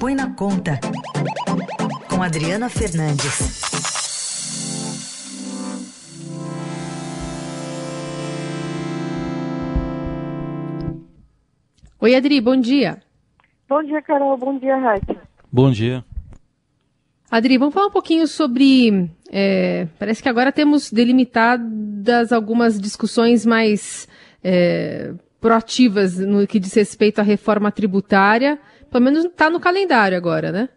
Põe na Conta, com Adriana Fernandes. Oi, Adri, bom dia. Bom dia, Carol. Bom dia, Raíssa. Bom dia. Adri, vamos falar um pouquinho sobre. É, parece que agora temos delimitadas algumas discussões mais é, proativas no que diz respeito à reforma tributária. Pelo menos está no calendário agora, né?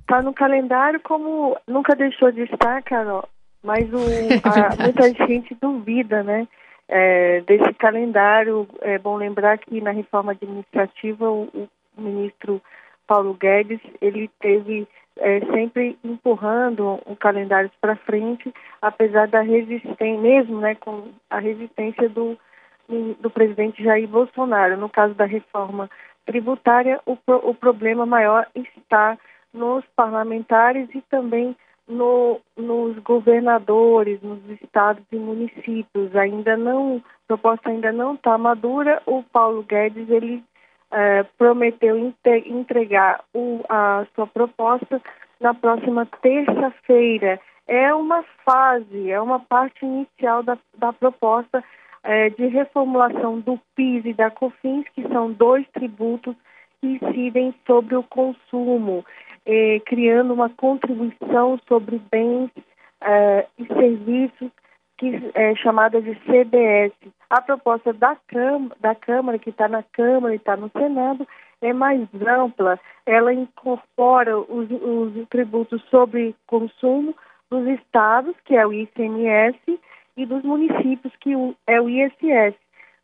Está no calendário, como nunca deixou de estar, Carol. Mas o, a, muita gente duvida, né? É, desse calendário. É bom lembrar que na reforma administrativa o, o ministro Paulo Guedes ele teve é, sempre empurrando o calendário para frente, apesar da resistência, mesmo né, com a resistência do, do presidente Jair Bolsonaro. No caso da reforma tributária, o, o problema maior está nos parlamentares e também no, nos governadores, nos estados e municípios. Ainda não, a proposta ainda não está madura. O Paulo Guedes ele é, prometeu entregar o, a sua proposta na próxima terça-feira. É uma fase, é uma parte inicial da, da proposta é, de reformulação do PIS e da COFINS, que são dois tributos que incidem sobre o consumo, é, criando uma contribuição sobre bens é, e serviços que é chamada de CBS. A proposta da, Câmara, da Câmara que está na Câmara e está no Senado, é mais ampla. Ela incorpora os, os tributos sobre consumo dos estados, que é o ICMS, e dos municípios, que é o ISS.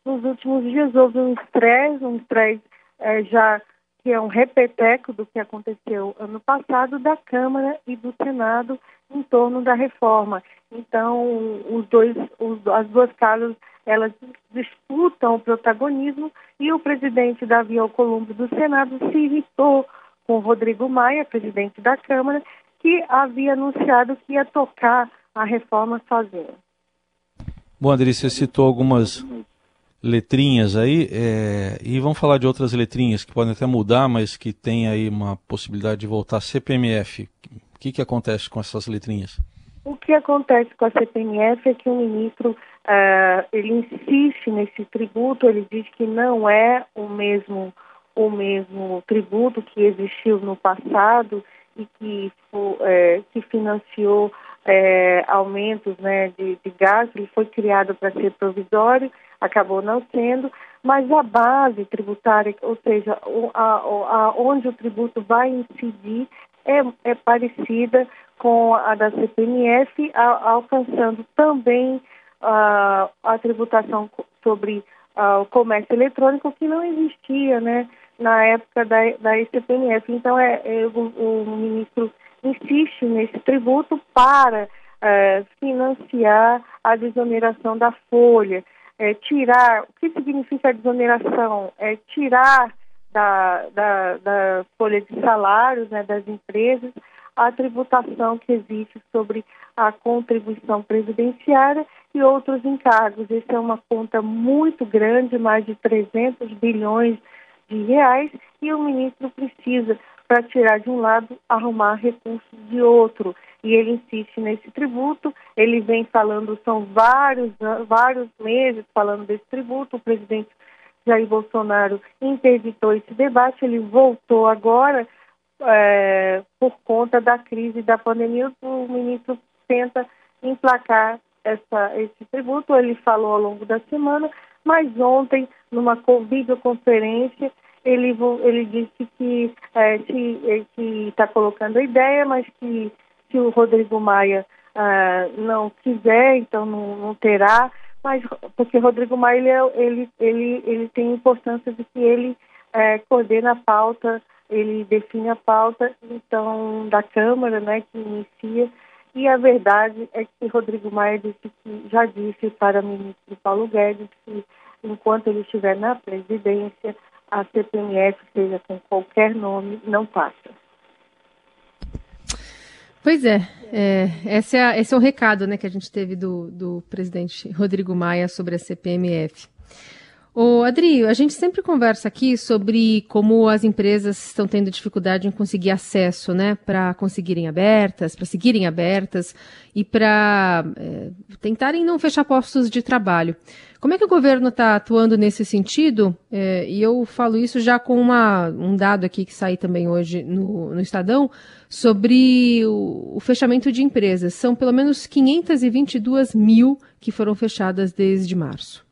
Nos últimos dias houve um estresse, um estresse é, já que é um repeteco do que aconteceu ano passado da Câmara e do Senado em torno da reforma. Então, os dois, os, as duas casas, elas disputam o protagonismo e o presidente Davi Alcolumbre do Senado se irritou com Rodrigo Maia, presidente da Câmara, que havia anunciado que ia tocar a reforma sozinho. Bom, Adri, você citou algumas letrinhas aí, é, e vamos falar de outras letrinhas que podem até mudar, mas que tem aí uma possibilidade de voltar CPMF. O que, que acontece com essas letrinhas? O que acontece com a CPMF é que o ministro uh, ele insiste nesse tributo, ele diz que não é o mesmo o mesmo tributo que existiu no passado e que, é, que financiou é, aumentos né, de, de gastos, ele foi criado para ser provisório acabou não sendo, mas a base tributária, ou seja, a, a, onde o tributo vai incidir, é, é parecida com a da CPMF, a, alcançando também a, a tributação sobre o comércio eletrônico, que não existia né, na época da, da CPMF. Então, é, é o, o, ministro insiste nesse tributo para é, financiar a desoneração da folha é, tirar, o que significa a desoneração? É tirar da, da, da folha de salários né, das empresas a tributação que existe sobre a contribuição previdenciária e outros encargos. Essa é uma conta muito grande, mais de 300 bilhões de reais, e o ministro precisa, para tirar de um lado, arrumar recursos de outro e ele insiste nesse tributo. Ele vem falando, são vários, vários meses falando desse tributo. O presidente Jair Bolsonaro interditou esse debate, ele voltou agora é, por conta da crise da pandemia. O ministro tenta emplacar essa, esse tributo. Ele falou ao longo da semana, mas ontem, numa videoconferência, ele, ele disse que é, está colocando a ideia, mas que se o Rodrigo Maia uh, não quiser, então não, não, terá, mas porque Rodrigo Maia é, ele, ele, ele tem importância de que ele uh, coordena a pauta, ele define a pauta então da Câmara, né, que inicia. E a verdade é que Rodrigo Maia disse que, já disse para o ministro Paulo Guedes que enquanto ele estiver na presidência, a CPMF, seja com qualquer nome, não passa. Pois é, é, esse, é esse é o recado né, que a gente teve do, do presidente Rodrigo Maia sobre a CPMF. Ô, Adri, a gente sempre conversa aqui sobre como as empresas estão tendo dificuldade em conseguir acesso, né, para conseguirem abertas, para seguirem abertas e para é, tentarem não fechar postos de trabalho. Como é que o governo está atuando nesse sentido? É, e eu falo isso já com uma, um dado aqui que sai também hoje no, no Estadão sobre o, o fechamento de empresas. São pelo menos 522 mil que foram fechadas desde março.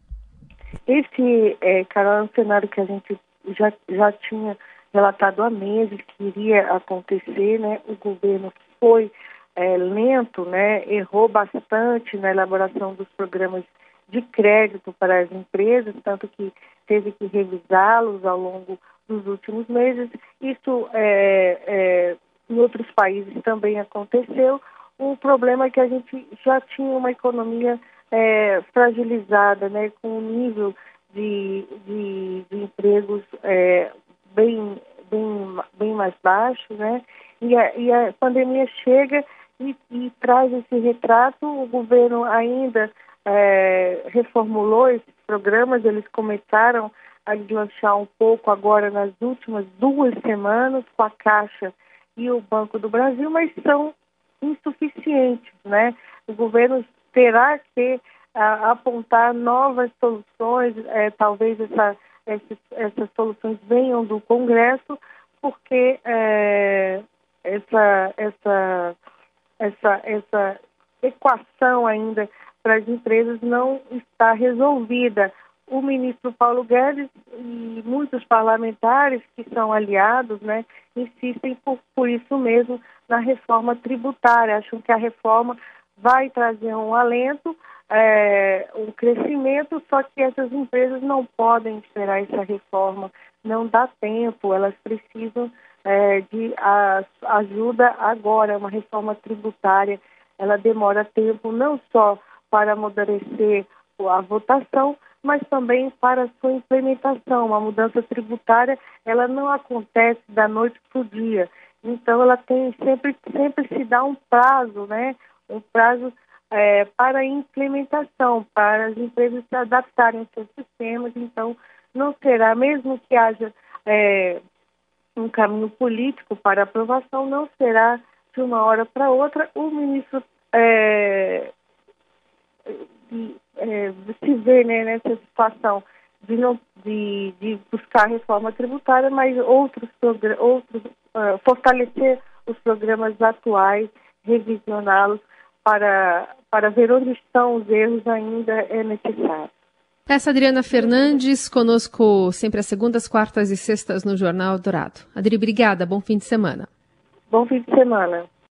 Esse, é, Carol, é um cenário que a gente já, já tinha relatado há meses que iria acontecer, né? O governo foi é, lento, né? Errou bastante na elaboração dos programas de crédito para as empresas, tanto que teve que revisá-los ao longo dos últimos meses. Isso é, é, em outros países também aconteceu. O problema é que a gente já tinha uma economia é, fragilizada, né, com um nível de, de, de empregos é, bem, bem, bem mais baixo, né, e a, e a pandemia chega e, e, traz esse retrato. O governo ainda é, reformulou esses programas, eles começaram a deslanchar um pouco agora nas últimas duas semanas com a Caixa e o Banco do Brasil, mas são insuficientes, né? O governo terá que a, apontar novas soluções, é, talvez essa, essas, essas soluções venham do Congresso, porque é, essa, essa, essa, essa equação ainda para as empresas não está resolvida. O ministro Paulo Guedes e muitos parlamentares que são aliados, né, insistem por, por isso mesmo na reforma tributária. Acham que a reforma vai trazer um alento, é, um crescimento, só que essas empresas não podem esperar essa reforma, não dá tempo, elas precisam é, de a, ajuda agora, uma reforma tributária, ela demora tempo não só para amadurecer a votação, mas também para sua implementação. Uma mudança tributária, ela não acontece da noite para o dia. Então, ela tem sempre, sempre se dá um prazo, né? Um prazo é, para implementação, para as empresas se adaptarem aos seus sistemas. Então, não será, mesmo que haja é, um caminho político para aprovação, não será de uma hora para outra. O ministro é, é, se vê né, nessa situação de, não, de, de buscar reforma tributária, mas outros, outros uh, fortalecer os programas atuais, revisioná-los para, para ver onde estão os erros ainda é necessário. Essa Adriana Fernandes, conosco sempre às segundas, quartas e sextas no Jornal Dourado. Adri, obrigada. Bom fim de semana. Bom fim de semana.